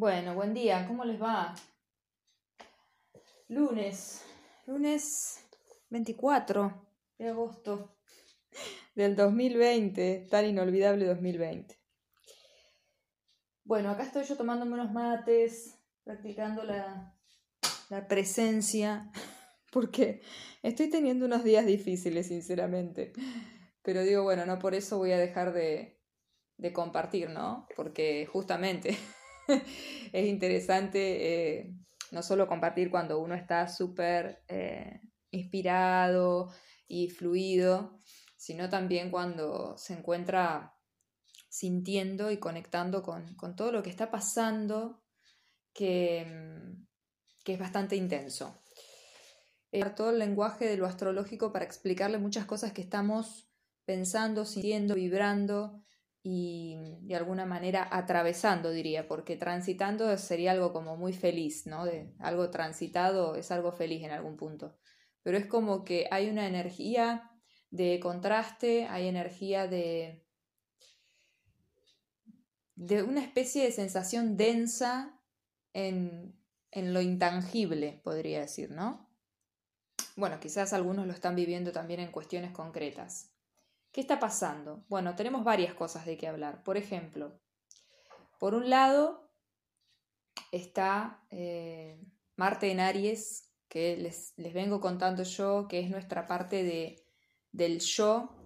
Bueno, buen día, ¿cómo les va? Lunes, lunes 24 de agosto del 2020, tan inolvidable 2020. Bueno, acá estoy yo tomándome unos mates, practicando la, la presencia, porque estoy teniendo unos días difíciles, sinceramente. Pero digo, bueno, no por eso voy a dejar de, de compartir, ¿no? Porque justamente es interesante eh, no solo compartir cuando uno está súper eh, inspirado y fluido, sino también cuando se encuentra sintiendo y conectando con, todo lo que está pasando, que, mm, que es bastante intenso. Eh, todo el lenguaje de lo astrológico para explicarle muchas cosas que estamos pensando, sintiendo, vibrando y de alguna manera atravesando, diría, porque transitando sería algo como muy feliz, ¿no? De algo transitado es algo feliz en algún punto. Pero es como que hay una energía de contraste, hay energía de de una especie de sensación densa en, en lo intangible, podría decir, ¿no? Bueno, quizás algunos lo están viviendo también en cuestiones concretas. ¿Qué está pasando? Bueno, tenemos varias cosas de qué hablar. Por ejemplo, por un lado está eh, Marte en Aries, que les, vengo contando yo, que es nuestra parte de, del yo.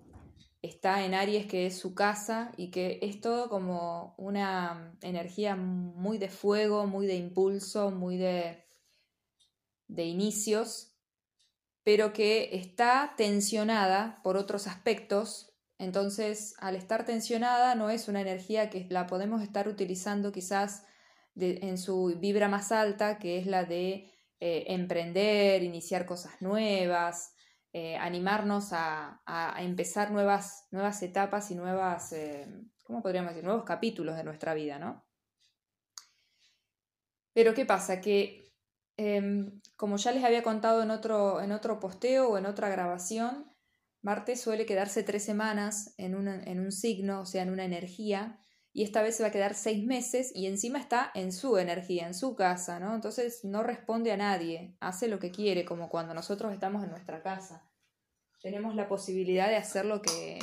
Está en Aries, que es su casa, y que es todo como una energía muy de fuego, muy de impulso, muy de, de inicios, pero que está tensionada por otros aspectos. Entonces, al estar tensionada, no es una energía que la podemos estar utilizando quizás en su vibra más alta, que es la de eh, emprender, iniciar cosas nuevas, eh, animarnos a, empezar nuevas, nuevas etapas y nuevas, eh, ¿cómo podríamos decir? Nuevos capítulos de nuestra vida, ¿no? Pero ¿qué pasa? Que Em, como ya les había contado en otro, en otro posteo o en otra grabación, Marte suele quedarse tres semanas en, en un signo, o sea, en una energía, y esta vez se va a quedar seis meses y encima está en su energía, en su casa, ¿no? Entonces no responde a nadie, hace lo que quiere, como cuando nosotros estamos en nuestra casa. Tenemos la posibilidad de hacer lo que,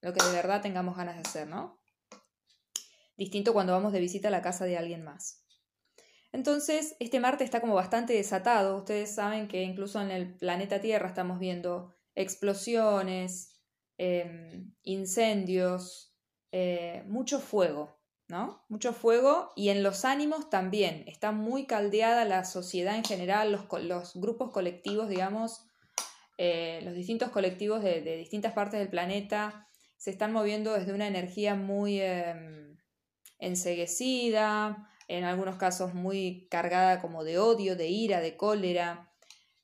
lo que de verdad tengamos ganas de hacer, ¿no? Distinto cuando vamos de visita a la casa de alguien más. Entonces, este Marte está como bastante desatado. Ustedes saben que incluso en el planeta Tierra estamos viendo explosiones, em, incendios, eh, mucho fuego, ¿no? Mucho fuego y en los ánimos también. Está muy caldeada la sociedad en general, los, grupos colectivos, digamos, eh, los distintos colectivos de, distintas partes del planeta se están moviendo desde una energía muy eh, enseguecida, en algunos casos muy cargada como de odio, de ira, de cólera,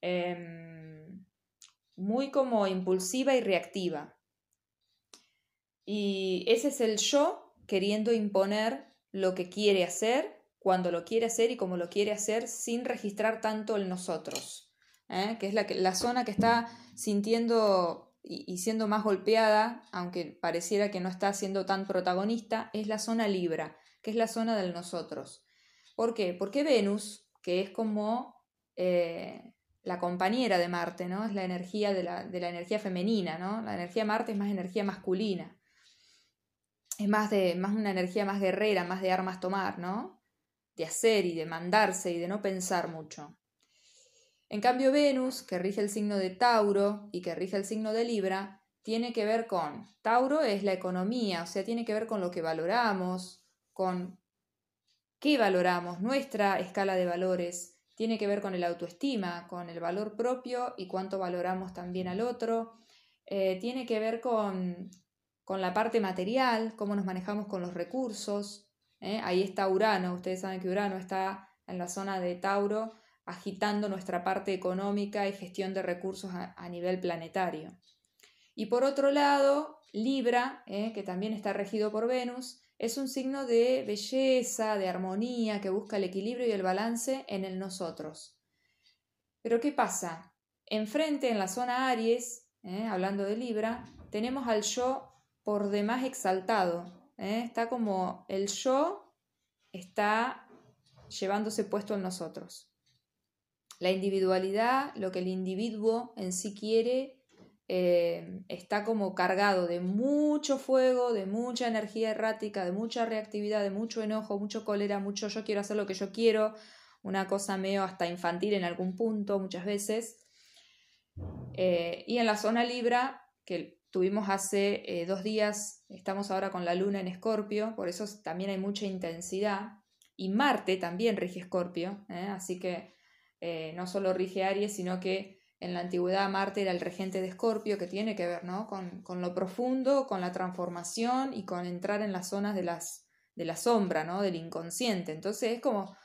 em, muy como impulsiva y reactiva. Y ese es el yo queriendo imponer lo que quiere hacer, cuando lo quiere hacer y como lo quiere hacer sin registrar tanto el nosotros, ¿eh? que es la, la, zona que está sintiendo y, y, siendo más golpeada, aunque pareciera que no está siendo tan protagonista, es la zona libra, que es la zona del nosotros. ¿Por qué? Porque Venus, que es como eh, la compañera de Marte, ¿no? Es la energía de la, energía femenina, ¿no? La energía de Marte es más energía masculina. Es más, de, más una energía más guerrera, más de armas tomar, ¿no? De hacer y de mandarse y de no pensar mucho. En cambio, Venus, que rige el signo de Tauro y que rige el signo de Libra, tiene que ver con, Tauro es la economía, o sea, tiene que ver con lo que valoramos, con qué valoramos, nuestra escala de valores. Tiene que ver con el autoestima, con el valor propio y cuánto valoramos también al otro. Eh, tiene que ver con, con, la parte material, cómo nos manejamos con los recursos. ¿eh? Ahí está Urano, ustedes saben que Urano está en la zona de Tauro agitando nuestra parte económica y gestión de recursos a, nivel planetario. Y por otro lado, Libra, ¿eh? que también está regido por Venus, es un signo de belleza, de armonía, que busca el equilibrio y el balance en el nosotros. Pero ¿qué pasa? Enfrente, en la zona Aries, ¿eh? hablando de Libra, tenemos al yo por demás exaltado. ¿eh? Está como el yo está llevándose puesto en nosotros. La individualidad, lo que el individuo en sí quiere, eh, está como cargado de mucho fuego, de mucha energía errática, de mucha reactividad, de mucho enojo, mucho cólera, mucho yo quiero hacer lo que yo quiero, una cosa medio hasta infantil en algún punto muchas veces. Eh, y en la zona Libra, que tuvimos hace eh, dos días, estamos ahora con la luna en Escorpio, por eso también hay mucha intensidad. Y Marte también rige Escorpio, así que no solo rige Aries, sino que en la antigüedad Marte era el regente de Escorpio, que tiene que ver ¿no? con, con, lo profundo, con la transformación y con entrar en las zonas de, las, de la sombra, ¿no? del inconsciente. Entonces es como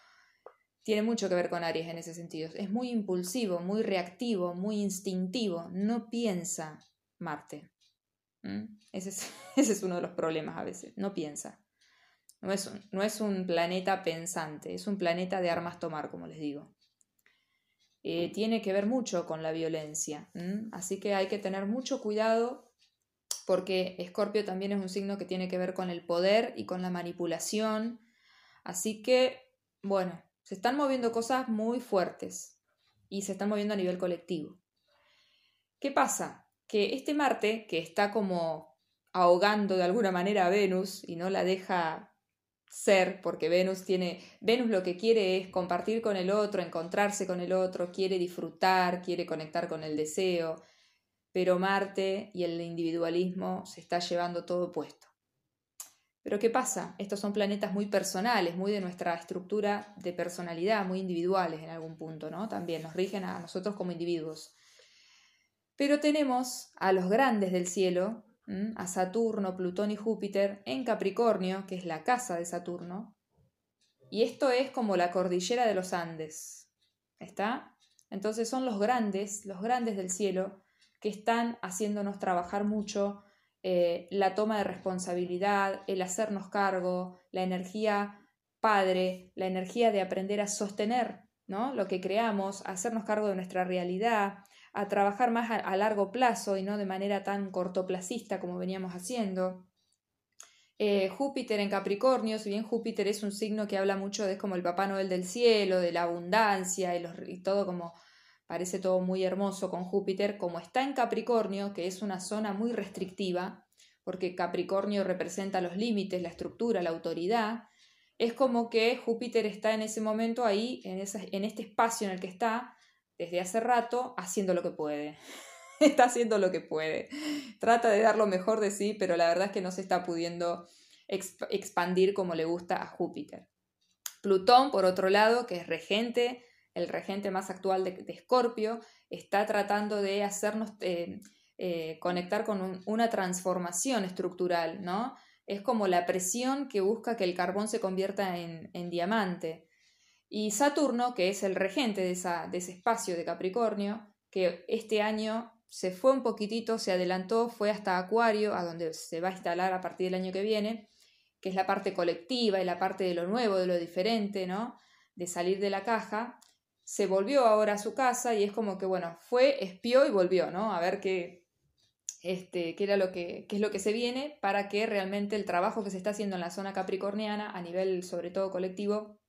tiene mucho que ver con Aries en ese sentido. Es muy impulsivo, muy reactivo, muy instintivo. No piensa Marte. ¿Mm? Ese, es, uno de los problemas a veces. No piensa. No es, un, no es un planeta pensante, es un planeta de armas tomar, como les digo. Eh, tiene que ver mucho con la violencia. Así que hay que tener mucho cuidado porque Escorpio también es un signo que tiene que ver con el poder y con la manipulación. Así que, bueno, se están moviendo cosas muy fuertes y se están moviendo a nivel colectivo. ¿Qué pasa? Que este Marte, que está como ahogando de alguna manera a Venus y no la deja ser, porque Venus tiene, Venus lo que quiere es compartir con el otro, encontrarse con el otro, quiere disfrutar, quiere conectar con el deseo, pero Marte y el individualismo se está llevando todo puesto. Pero ¿qué pasa? Estos son planetas muy personales, muy de nuestra estructura de personalidad, muy individuales en algún punto, ¿no? También nos rigen a nosotros como individuos. Pero tenemos a los grandes del cielo, a Saturno, Plutón y Júpiter en Capricornio, que es la casa de Saturno. Y esto es como la cordillera de los Andes. ¿Está? Entonces son los grandes, los grandes del cielo, que están haciéndonos trabajar mucho eh, la toma de responsabilidad, el hacernos cargo, la energía padre, la energía de aprender a sostener ¿no? lo que creamos, hacernos cargo de nuestra realidad, a trabajar más a, largo plazo y no de manera tan cortoplacista como veníamos haciendo. Eh, Júpiter en Capricornio, si bien Júpiter es un signo que habla mucho de como el Papá Noel del cielo, de la abundancia y, y todo como parece todo muy hermoso con Júpiter, como está en Capricornio, que es una zona muy restrictiva, porque Capricornio representa los límites, la estructura, la autoridad, es como que Júpiter está en ese momento ahí, en, en este espacio en el que está, desde hace rato, haciendo lo que puede. está haciendo lo que puede. Trata de dar lo mejor de sí, pero la verdad es que no se está pudiendo expandir como le gusta a Júpiter. Plutón, por otro lado, que es regente el regente más actual de Escorpio, está tratando de hacernos eh, eh, conectar con una transformación estructural, ¿no? Es como la presión que busca que el carbón se convierta en, diamante. Y Saturno, que es el regente de, esa, de ese espacio de Capricornio, que este año se fue un poquitito, se adelantó, fue hasta Acuario, a donde se va a instalar a partir del año que viene, que es la parte colectiva y la parte de lo nuevo, de lo diferente, ¿no? De salir de la caja se volvió ahora a su casa y es como que, bueno, fue, espió y volvió, ¿no? A ver qué, este, qué era lo que, qué es lo que se viene para que realmente el trabajo que se está haciendo en la zona capricorniana, a nivel sobre todo colectivo,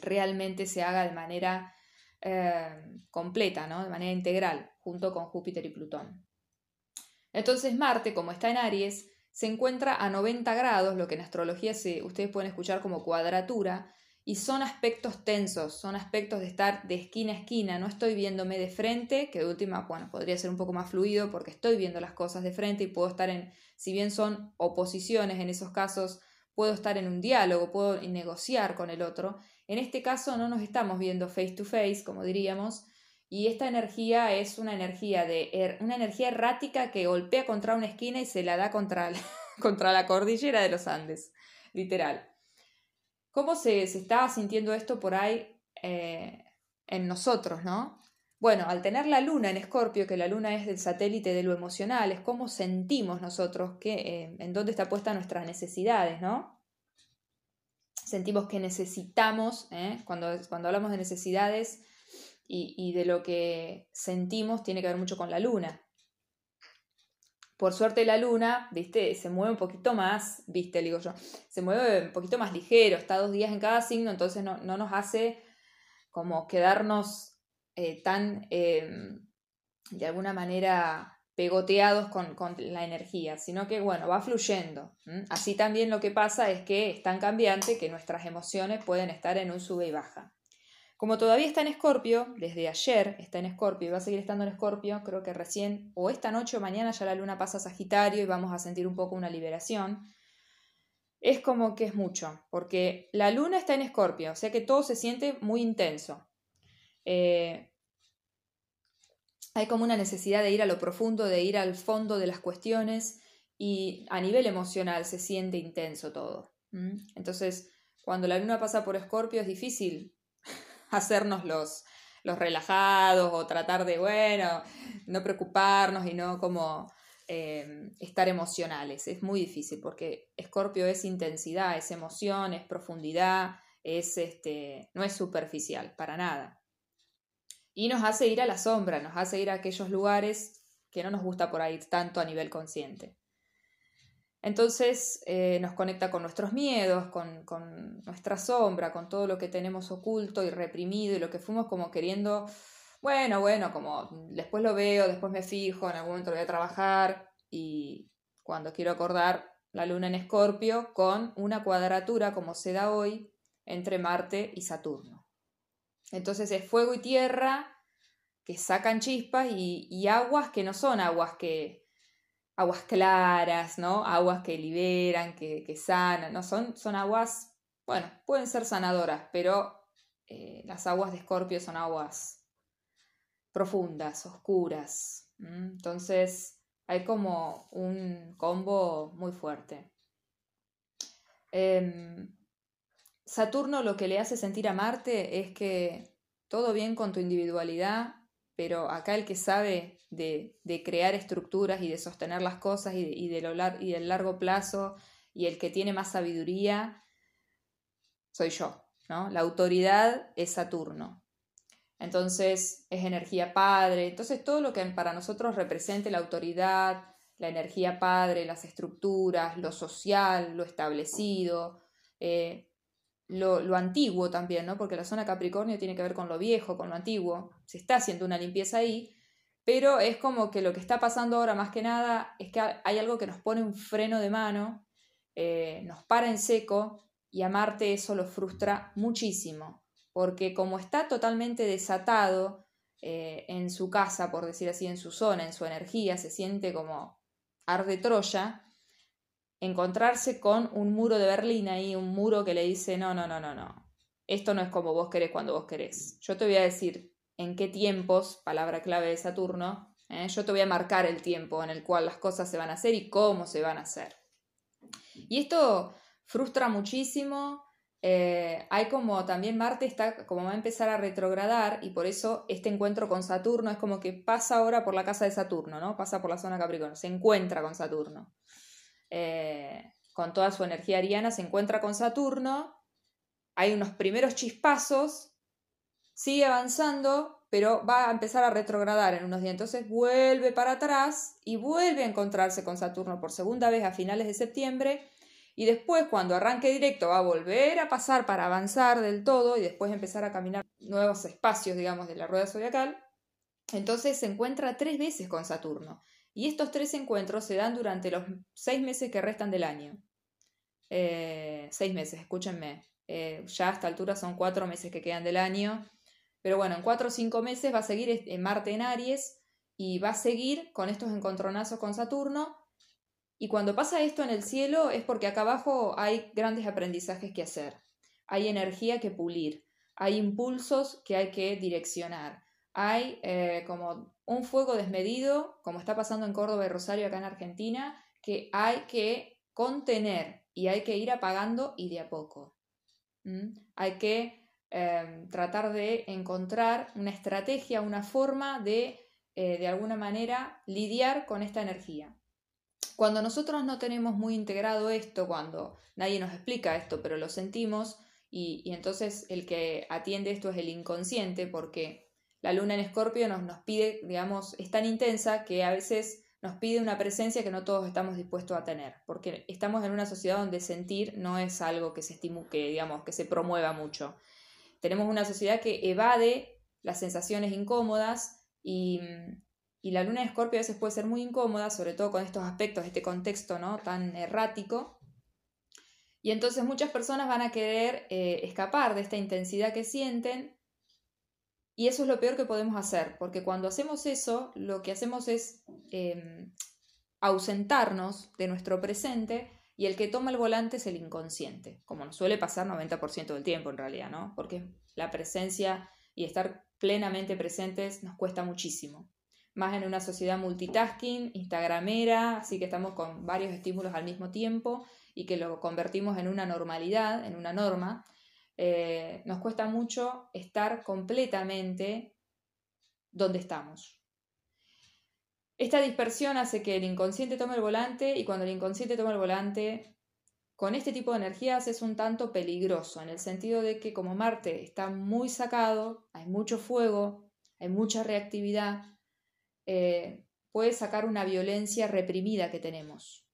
realmente se haga de manera eh, completa, ¿no? De manera integral, junto con Júpiter y Plutón. Entonces Marte, como está en Aries, se encuentra a 90 grados, lo que en astrología se, ustedes pueden escuchar como cuadratura, y son aspectos tensos, son aspectos de estar de esquina a esquina, no estoy viéndome de frente, que de última, bueno, podría ser un poco más fluido porque estoy viendo las cosas de frente y puedo estar en, si bien son oposiciones en esos casos, puedo estar en un diálogo, puedo negociar con el otro. En este caso no nos estamos viendo face to face, como diríamos, y esta energía es una energía de er, una energía errática que golpea contra una esquina y se la da contra contra la cordillera de los Andes, literal. ¿Cómo se, se estaba sintiendo esto por ahí eh, en nosotros, no? Bueno, al tener la luna en Escorpio, que la luna es el satélite de lo emocional, es cómo sentimos nosotros, que, eh, en dónde está puesta nuestras necesidades, ¿no? Sentimos que necesitamos, ¿eh? cuando, cuando hablamos de necesidades y, y de lo que sentimos, tiene que ver mucho con la luna. Por suerte la luna, viste, se mueve un poquito más, viste, digo yo, se mueve un poquito más ligero, está dos días en cada signo, entonces no, nos hace como quedarnos eh, tan, em, de alguna manera, pegoteados con, la energía, sino que, bueno, va fluyendo. Así también lo que pasa es que es tan cambiante que nuestras emociones pueden estar en un sube y baja. Como todavía está en Escorpio, desde ayer está en Escorpio y va a seguir estando en Escorpio, creo que recién o esta noche o mañana ya la luna pasa a Sagitario y vamos a sentir un poco una liberación. Es como que es mucho, porque la luna está en Escorpio, o sea que todo se siente muy intenso. Eh, hay como una necesidad de ir a lo profundo, de ir al fondo de las cuestiones y a nivel emocional se siente intenso todo. Entonces, cuando la luna pasa por Escorpio es difícil hacernos los, los relajados o tratar de, bueno, no preocuparnos y no como eh, estar emocionales. Es muy difícil porque Escorpio es intensidad, es emoción, es profundidad, es este, no es superficial, para nada y nos hace ir a la sombra, nos hace ir a aquellos lugares que no nos gusta por ahí tanto a nivel consciente. Entonces eh, nos conecta con nuestros miedos, con, nuestra sombra, con todo lo que tenemos oculto y reprimido y lo que fuimos como queriendo, bueno, bueno, como después lo veo, después me fijo, en algún momento voy a trabajar y cuando quiero acordar la luna en escorpio con una cuadratura como se da hoy entre Marte y Saturno. Entonces es fuego y tierra que sacan chispas y, aguas que no son aguas que aguas claras, ¿no? Aguas que liberan, que, sanan, ¿no? Son, son aguas, bueno, pueden ser sanadoras, pero eh, las aguas de Escorpio son aguas profundas, oscuras. Entonces hay como un combo muy fuerte. Em, Saturno lo que le hace sentir a Marte es que todo bien con tu individualidad, pero acá el que sabe de, crear estructuras y de sostener las cosas y, y del largo plazo y el que tiene más sabiduría, soy yo, ¿no? La autoridad es Saturno. Entonces es energía padre. Entonces todo lo que para nosotros represente la autoridad, la energía padre, las estructuras, lo social, lo establecido, eh, lo, antiguo también, ¿no? Porque la zona Capricornio tiene que ver con lo viejo, con lo antiguo. Se está haciendo una limpieza ahí, pero es como que lo que está pasando ahora más que nada es que hay algo que nos pone un freno de mano, eh, nos para en seco y a Marte eso lo frustra muchísimo, porque como está totalmente desatado eh, en su casa, por decir así, en su zona, en su energía, se siente como arde Troya, encontrarse con un muro de Berlín ahí, un muro que le dice, no, no, no, no, no, esto no es como vos querés cuando vos querés. Yo te voy a decir en qué tiempos, palabra clave de Saturno, ¿eh? yo te voy a marcar el tiempo en el cual las cosas se van a hacer y cómo se van a hacer. Y esto frustra muchísimo. Eh, hay como también Marte está como va a empezar a retrogradar y por eso este encuentro con Saturno es como que pasa ahora por la casa de Saturno, ¿no? Pasa por la zona Capricornio, se encuentra con Saturno. Eh, con toda su energía ariana, se encuentra con Saturno, hay unos primeros chispazos, sigue avanzando, pero va a empezar a retrogradar en unos días. Entonces vuelve para atrás y vuelve a encontrarse con Saturno por segunda vez a finales de septiembre. Y después, cuando arranque directo, va a volver a pasar para avanzar del todo y después empezar a caminar nuevos espacios, digamos, de la rueda zodiacal. Entonces se encuentra tres veces con Saturno. Y estos tres encuentros se dan durante los seis meses que restan del año. Eh, seis meses, escúchenme. Eh, ya a esta altura son cuatro meses que quedan del año. Pero bueno, en cuatro o cinco meses va a seguir este, Marte en Aries y va a seguir con estos encontronazos con Saturno. Y cuando pasa esto en el cielo es porque acá abajo hay grandes aprendizajes que hacer. Hay energía que pulir. Hay impulsos que hay que direccionar. Hay eh, como un fuego desmedido, como está pasando en Córdoba y Rosario acá en Argentina, que hay que contener y hay que ir apagando y de a poco. Hay que em, tratar de encontrar una estrategia, una forma de, eh, de alguna manera, lidiar con esta energía. Cuando nosotros no tenemos muy integrado esto, cuando nadie nos explica esto, pero lo sentimos, y, y entonces el que atiende esto es el inconsciente, porque la luna en escorpio nos, nos pide, digamos, es tan intensa que a veces nos pide una presencia que no todos estamos dispuestos a tener, porque estamos en una sociedad donde sentir no es algo que se que, digamos, que se promueva mucho. Tenemos una sociedad que evade las sensaciones incómodas y, la luna de Escorpio a veces puede ser muy incómoda, sobre todo con estos aspectos, este contexto ¿no? tan errático. Y entonces muchas personas van a querer eh, escapar de esta intensidad que sienten y eso es lo peor que podemos hacer, porque cuando hacemos eso, lo que hacemos es em, ausentarnos de nuestro presente y el que toma el volante es el inconsciente, como nos suele pasar 90% del tiempo en realidad, ¿no? Porque la presencia y estar plenamente presentes nos cuesta muchísimo. Más en una sociedad multitasking, instagramera, así que estamos con varios estímulos al mismo tiempo y que lo convertimos en una normalidad, en una norma, eh, nos cuesta mucho estar completamente donde estamos. Esta dispersión hace que el inconsciente tome el volante y cuando el inconsciente toma el volante, con este tipo de energías es un tanto peligroso, en el sentido de que como Marte está muy sacado, hay mucho fuego, hay mucha reactividad, eh, puede sacar una violencia reprimida que tenemos.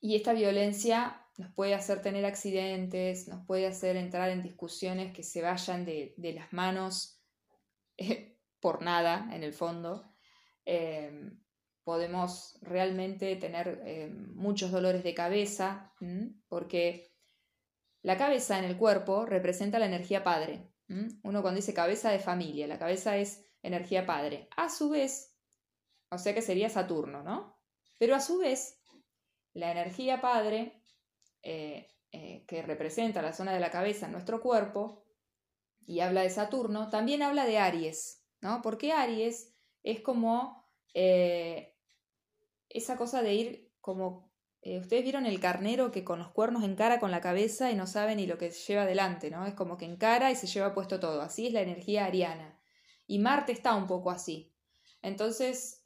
Y esta violencia nos puede hacer tener accidentes, nos puede hacer entrar en discusiones que se vayan de, las manos eh, por nada, en el fondo. Em, podemos realmente tener em, muchos dolores de cabeza, porque la cabeza en el cuerpo representa la energía padre. Uno cuando dice cabeza de familia, la cabeza es energía padre. A su vez, o sea que sería Saturno, ¿no? Pero a su vez, la energía padre eh, eh, que representa la zona de la cabeza en nuestro cuerpo, y habla de Saturno, también habla de Aries, ¿no? Porque Aries es como eh, esa cosa de ir como... Ustedes vieron el carnero que con los cuernos encara con la cabeza y no sabe ni lo que lleva adelante, ¿no? Es como que encara y se lleva puesto todo. Así es la energía ariana. Y Marte está un poco así. Entonces,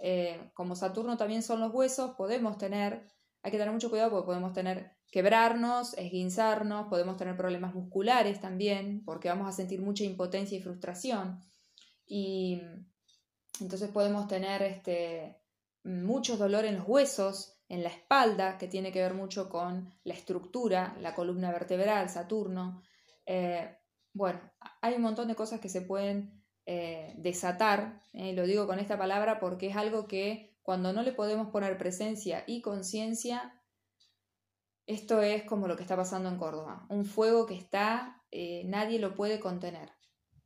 como Saturno también son los huesos, podemos tener, hay que tener mucho cuidado porque podemos tener quebrarnos, esguinzarnos, podemos tener problemas musculares también, porque vamos a sentir mucha impotencia y frustración. Y entonces podemos tener este, muchos dolor en los huesos, en la espalda, que tiene que ver mucho con la estructura, la columna vertebral, Saturno. Eh, bueno, hay un montón de cosas que se pueden eh, desatar, eh, lo digo con esta palabra porque es algo que cuando no le podemos poner presencia y conciencia, esto es como lo que está pasando en Córdoba, un fuego que está, eh, nadie lo puede contener.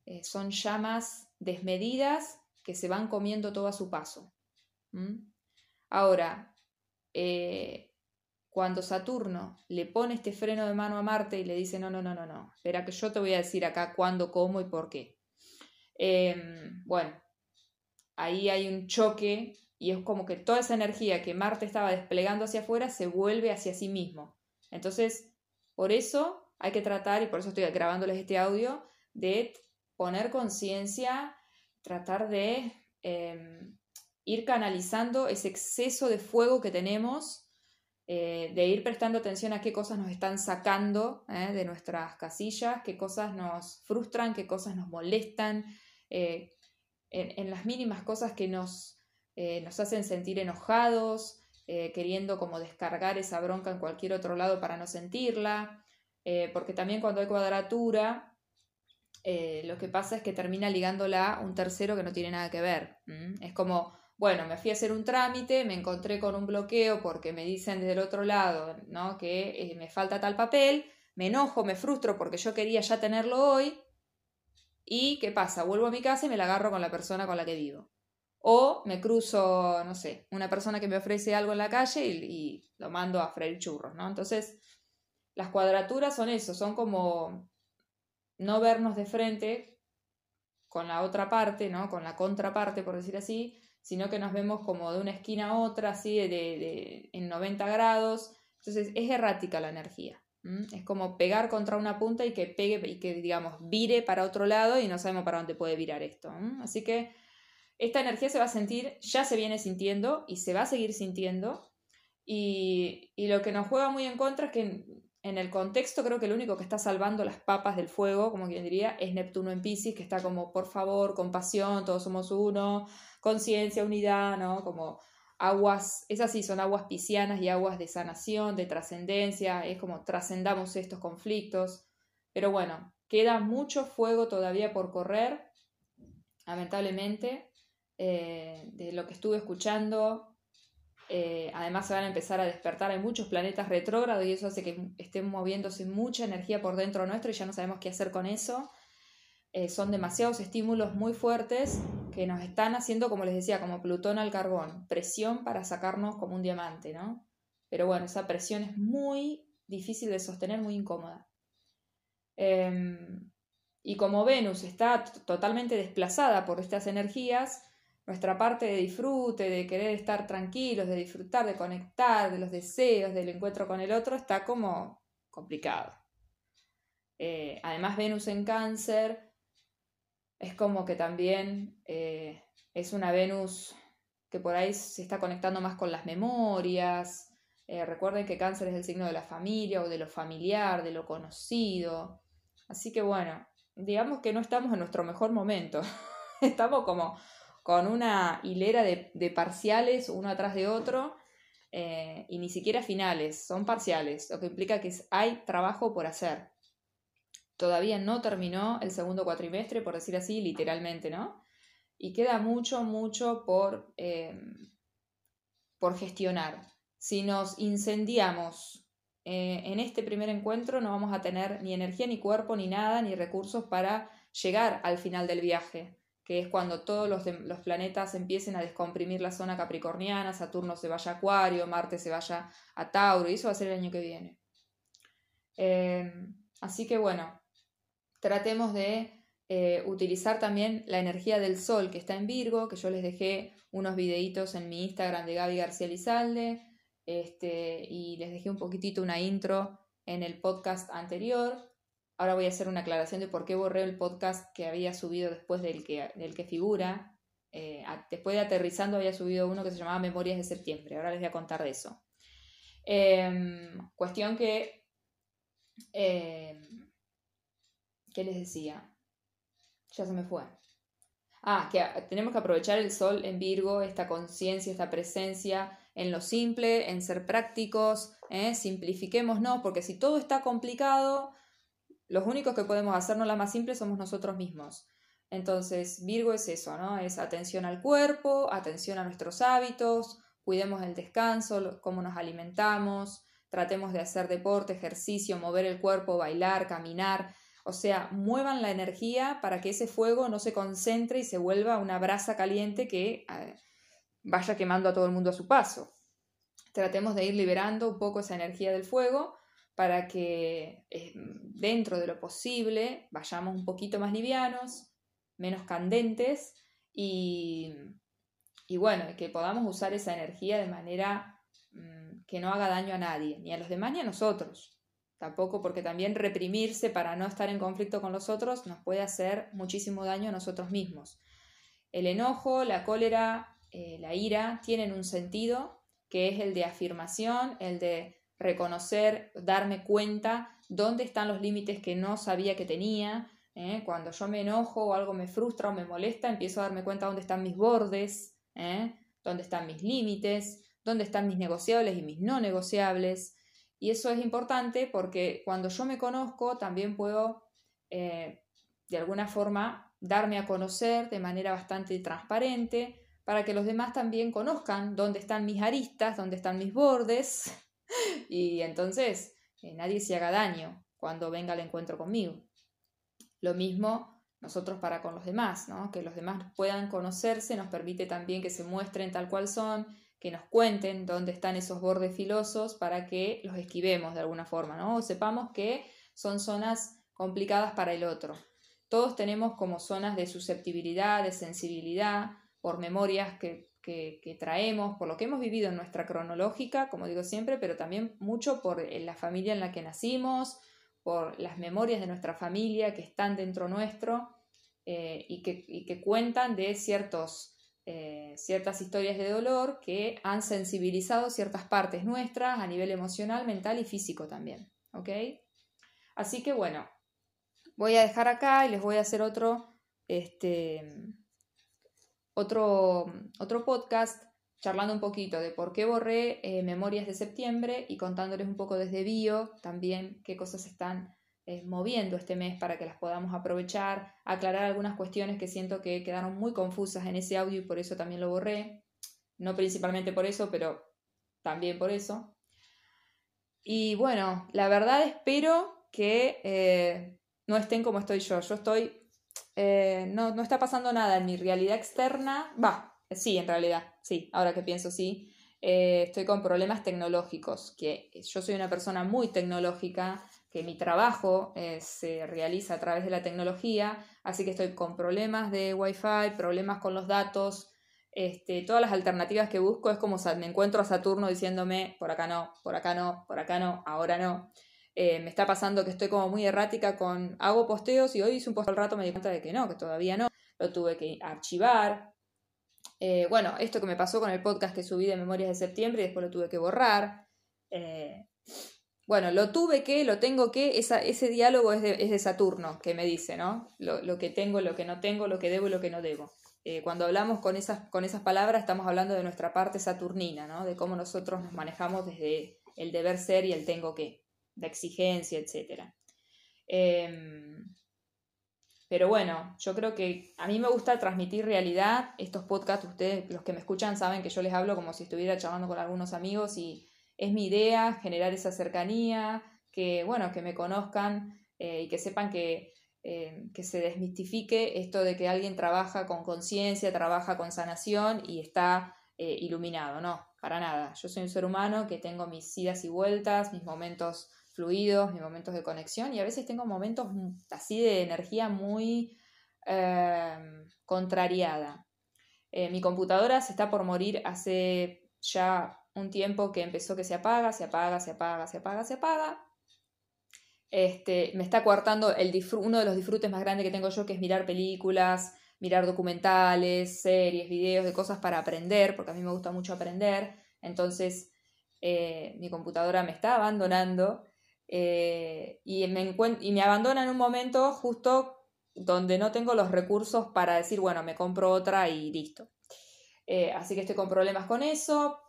Eh, son llamas desmedidas que se van comiendo todo a su paso. Ahora, eh, cuando Saturno le pone este freno de mano a Marte y le dice, no, no, no, no, no, espera que yo te voy a decir acá cuándo, cómo y por qué. Em, bueno, ahí hay un choque y es como que toda esa energía que Marte estaba desplegando hacia afuera se vuelve hacia sí mismo. Entonces, por eso hay que tratar, y por eso estoy grabándoles este audio, de poner conciencia, tratar de em, ir canalizando ese exceso de fuego que tenemos, eh, de ir prestando atención a qué cosas nos están sacando eh, de nuestras casillas, qué cosas nos frustran, qué cosas nos molestan, eh, en, las mínimas cosas que nos eh, nos hacen sentir enojados, eh, queriendo como descargar esa bronca en cualquier otro lado para no sentirla, eh, porque también cuando hay cuadratura, lo que pasa es que termina ligándola un tercero que no tiene nada que ver. Es como, bueno, me fui a hacer un trámite, me encontré con un bloqueo porque me dicen desde el otro lado ¿no? que me falta tal papel, me enojo, me frustro porque yo quería ya tenerlo hoy. ¿Y qué pasa? Vuelvo a mi casa y me la agarro con la persona con la que vivo. O me cruzo, no sé, una persona que me ofrece algo en la calle y, lo mando a freír churros, ¿no? Entonces, las cuadraturas son eso, son como no vernos de frente con la otra parte, ¿no? Con la contraparte, por decir así, sino que nos vemos como de una esquina a otra, así, de, en 90 grados. Entonces, es errática la energía. Es como pegar contra una punta y que pegue y que, digamos, vire para otro lado y no sabemos para dónde puede virar esto. Así que esta energía se va a sentir, ya se viene sintiendo y se va a seguir sintiendo. Y, lo que nos juega muy en contra es que en el contexto creo que el único que está salvando las papas del fuego, como quien diría, es Neptuno en Pisces, que está como, por favor, compasión, todos somos uno, conciencia, unidad, ¿no? Como aguas, esas sí son aguas piscianas y aguas de sanación, de trascendencia, es como trascendamos estos conflictos. Pero bueno, queda mucho fuego todavía por correr, lamentablemente, eh, de lo que estuve escuchando. Eh, además se van a empezar a despertar, hay muchos planetas retrógrados y eso hace que estén moviéndose mucha energía por dentro nuestro y ya no sabemos qué hacer con eso. Eh, son demasiados estímulos muy fuertes que nos están haciendo, como les decía, como Plutón al carbón, presión para sacarnos como un diamante, ¿no? Pero bueno, esa presión es muy difícil de sostener, muy incómoda. Em, y como Venus está totalmente desplazada por estas energías, nuestra parte de disfrute, de querer estar tranquilos, de disfrutar, de conectar, de los deseos, del encuentro con el otro, está como complicado. Eh, además, Venus en cáncer es como que también eh, es una Venus que por ahí se está conectando más con las memorias. Eh, recuerden que cáncer es el signo de la familia o de lo familiar, de lo conocido. Así que bueno, digamos que no estamos en nuestro mejor momento. estamos como con una hilera de, parciales uno atrás de otro eh, y ni siquiera finales, son parciales, lo que implica que hay trabajo por hacer. Todavía no terminó el segundo cuatrimestre, por decir así, literalmente, ¿no? Y queda mucho, mucho por, eh, por gestionar. Si nos incendiamos eh, en este primer encuentro, no vamos a tener ni energía, ni cuerpo, ni nada, ni recursos para llegar al final del viaje que es cuando todos los, los, planetas empiecen a descomprimir la zona capricorniana, Saturno se vaya a Acuario, Marte se vaya a Tauro, y eso va a ser el año que viene. Em, así que bueno, tratemos de eh, utilizar también la energía del Sol que está en Virgo, que yo les dejé unos videitos en mi Instagram de Gaby García Lizalde, este, y les dejé un poquitito una intro en el podcast anterior. Ahora voy a hacer una aclaración de por qué borré el podcast que había subido después del que, del que figura. Eh, después de aterrizando había subido uno que se llamaba Memorias de septiembre. Ahora les voy a contar de eso. Em, cuestión que... Em, ¿Qué les decía? Ya se me fue. Ah, que tenemos que aprovechar el sol en Virgo, esta conciencia, esta presencia en lo simple, en ser prácticos, ¿eh? simplifiquemos, no, porque si todo está complicado, los únicos que podemos hacernos la más simple somos nosotros mismos. Entonces, Virgo es eso, ¿no? Es atención al cuerpo, atención a nuestros hábitos, cuidemos el descanso, cómo nos alimentamos, tratemos de hacer deporte, ejercicio, mover el cuerpo, bailar, caminar. O sea, muevan la energía para que ese fuego no se concentre y se vuelva una brasa caliente que eh, vaya quemando a todo el mundo a su paso. Tratemos de ir liberando un poco esa energía del fuego para que eh, dentro de lo posible vayamos un poquito más livianos, menos candentes y, y bueno, que podamos usar esa energía de manera mm, que no haga daño a nadie, ni a los demás ni a nosotros. Tampoco porque también reprimirse para no estar en conflicto con los otros nos puede hacer muchísimo daño a nosotros mismos. El enojo, la cólera, eh, la ira tienen un sentido que es el de afirmación, el de reconocer, darme cuenta dónde están los límites que no sabía que tenía. ¿eh? Cuando yo me enojo o algo me frustra o me molesta, empiezo a darme cuenta dónde están mis bordes, ¿eh? dónde están mis límites, dónde están mis negociables y mis no negociables. Y eso es importante porque cuando yo me conozco también puedo, eh, de alguna forma, darme a conocer de manera bastante transparente para que los demás también conozcan dónde están mis aristas, dónde están mis bordes y entonces eh, nadie se haga daño cuando venga al encuentro conmigo. Lo mismo nosotros para con los demás, ¿no? que los demás puedan conocerse nos permite también que se muestren tal cual son, que nos cuenten dónde están esos bordes filosos para que los esquivemos de alguna forma, ¿no? o sepamos que son zonas complicadas para el otro. Todos tenemos como zonas de susceptibilidad, de sensibilidad, por memorias que que, traemos, por lo que hemos vivido en nuestra cronológica, como digo siempre, pero también mucho por eh, la familia en la que nacimos, por las memorias de nuestra familia que están dentro nuestro eh, y, que, cuentan de ciertos, eh, ciertas historias de dolor que han sensibilizado ciertas partes nuestras a nivel emocional, mental y físico también. ¿Ok? Así que bueno, voy a dejar acá y les voy a hacer otro, este, otro, otro podcast charlando un poquito de por qué borré eh, Memorias de septiembre y contándoles un poco desde bio también qué cosas están eh, moviendo este mes para que las podamos aprovechar, aclarar algunas cuestiones que siento que quedaron muy confusas en ese audio y por eso también lo borré. No principalmente por eso, pero también por eso. Y bueno, la verdad espero que eh, no estén como estoy yo. Yo estoy... Eh, no, no está pasando nada en mi realidad externa. Va, sí, en realidad, sí, ahora que pienso, sí. estoy con problemas tecnológicos, que yo soy una persona muy tecnológica que mi trabajo eh, se realiza a través de la tecnología, así que estoy con problemas de Wi-Fi, problemas con los datos, este, todas las alternativas que busco es como me encuentro a Saturno diciéndome por acá no, por acá no, por acá no, ahora no. Eh, me está pasando que estoy como muy errática con, hago posteos y hoy hice un post al rato me di cuenta de que no, que todavía no, lo tuve que archivar. Eh, bueno, esto que me pasó con el podcast que subí de Memorias de Septiembre y después lo tuve que borrar. Bueno, lo tuve que, lo tengo que, ese diálogo es de, Saturno, que me dice, ¿no? Lo, que tengo, lo que no tengo, lo que debo y lo que no debo. Eh, cuando hablamos con esas, con esas palabras estamos hablando de nuestra parte saturnina, ¿no? De cómo nosotros nos manejamos desde el deber ser y el tengo que, la exigencia, etc. Em, pero bueno, yo creo que a mí me gusta transmitir realidad. Estos podcasts, ustedes, los que me escuchan, saben que yo les hablo como si estuviera charlando con algunos amigos y es mi idea generar esa cercanía, que bueno, que me conozcan eh, y que sepan que, eh, que se desmistifique esto de que alguien trabaja con conciencia, trabaja con sanación y está eh, iluminado, no, para nada. Yo soy un ser humano que tengo mis idas y vueltas, mis momentos fluidos, mis momentos de conexión y a veces tengo momentos así de energía muy contrariada. mi computadora se está por morir hace ya un tiempo que empezó que se apaga, se apaga, se apaga, se apaga, se apaga. Este, me está coartando el uno de los disfrutes más grandes que tengo yo, que es mirar películas, mirar documentales, series, videos de cosas para aprender, porque a mí me gusta mucho aprender. Entonces, eh, mi computadora me está abandonando eh, y, me y me abandona en un momento justo donde no tengo los recursos para decir, bueno, me compro otra y listo. Eh, así que estoy con problemas con eso,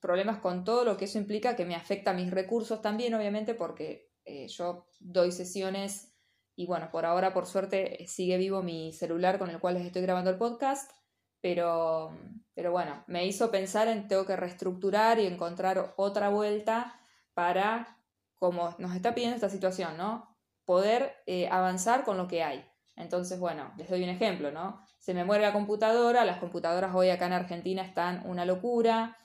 problemas con todo lo que eso implica, que me afecta a mis recursos también, obviamente, porque eh, yo doy sesiones y bueno, por ahora, por suerte, sigue vivo mi celular con el cual les estoy grabando el podcast, pero, pero bueno, me hizo pensar en tengo que reestructurar y encontrar otra vuelta para, como nos está pidiendo esta situación, ¿no? Poder eh, avanzar con lo que hay. Entonces, bueno, les doy un ejemplo, ¿no? Se me muere la computadora, las computadoras hoy acá en Argentina están una locura,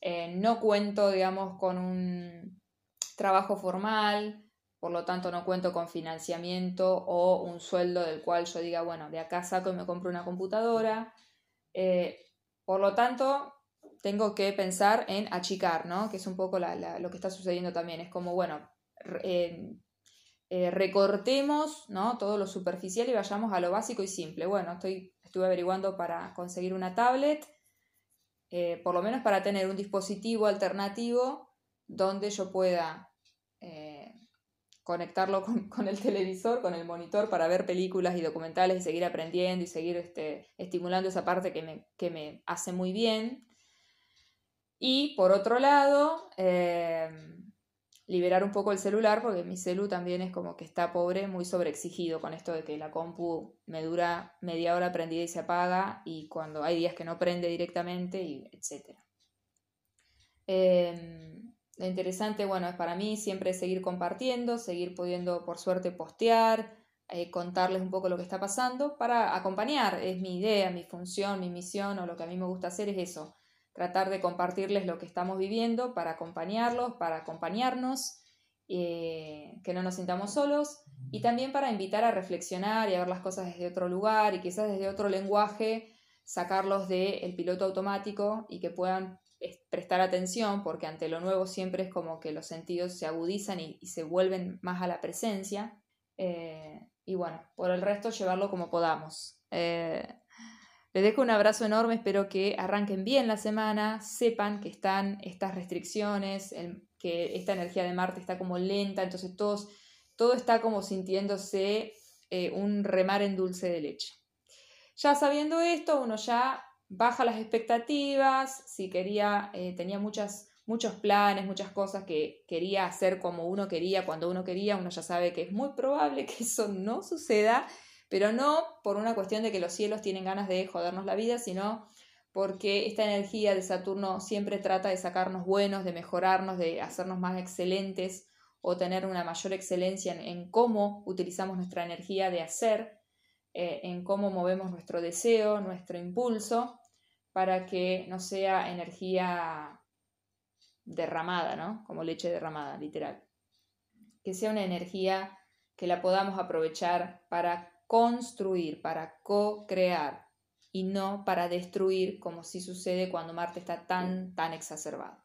eh, no cuento, digamos, con un trabajo formal, por lo tanto no cuento con financiamiento o un sueldo del cual yo diga, bueno, de acá saco y me compro una computadora. Eh, por lo tanto, tengo que pensar en achicar, ¿no? Que es un poco lo que está sucediendo también. Es como, bueno, eh, recortemos ¿no? todo lo superficial y vayamos a lo básico y simple. Bueno, estoy, estuve averiguando para conseguir una tablet eh, por lo menos para tener un dispositivo alternativo donde yo pueda eh, conectarlo con, el televisor, con el monitor para ver películas y documentales y seguir aprendiendo y seguir este, estimulando esa parte que me, que me, hace muy bien. Y por otro lado, eh, liberar un poco el celular, porque mi celu también es como que está pobre, muy sobreexigido con esto de que la compu me dura media hora prendida y se apaga, y cuando hay días que no prende directamente, y etc. Em, lo interesante, bueno, es para mí siempre seguir compartiendo, seguir pudiendo, por suerte, postear, eh, contarles un poco lo que está pasando para acompañar. Es mi idea, mi función, mi misión, o lo que a mí me gusta hacer es eso, tratar de compartirles lo que estamos viviendo para acompañarlos, para acompañarnos, eh, que no nos sintamos solos y también para invitar a reflexionar y a ver las cosas desde otro lugar y quizás desde otro lenguaje, sacarlos del piloto automático y que puedan prestar atención porque ante lo nuevo siempre es como que los sentidos se agudizan y, se vuelven más a la presencia. Eh, y bueno, por el resto llevarlo como podamos. Eh, les dejo un abrazo enorme, espero que arranquen bien la semana, sepan que están estas restricciones, que esta energía de Marte está como lenta, entonces todos, todo está como sintiéndose eh, un remar en dulce de leche. Ya sabiendo esto, uno ya baja las expectativas, si quería, eh, tenía muchas, muchos planes, muchas cosas que quería hacer como uno quería, cuando uno quería, uno ya sabe que es muy probable que eso no suceda, pero no por una cuestión de que los cielos tienen ganas de jodernos la vida, sino porque esta energía de Saturno siempre trata de sacarnos buenos, de mejorarnos, de hacernos más excelentes o tener una mayor excelencia en, cómo utilizamos nuestra energía de hacer, eh, en cómo movemos nuestro deseo, nuestro impulso, para que no sea energía derramada, ¿no? Como leche derramada, literal. Que sea una energía que la podamos aprovechar para construir, para co-crear, y no para destruir, como sí sucede cuando Marte está tan, tan exacerbado.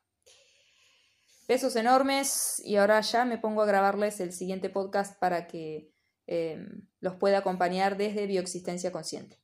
Besos enormes y ahora ya me pongo a grabarles el siguiente podcast para que eh, los pueda acompañar desde Bioexistencia Consciente.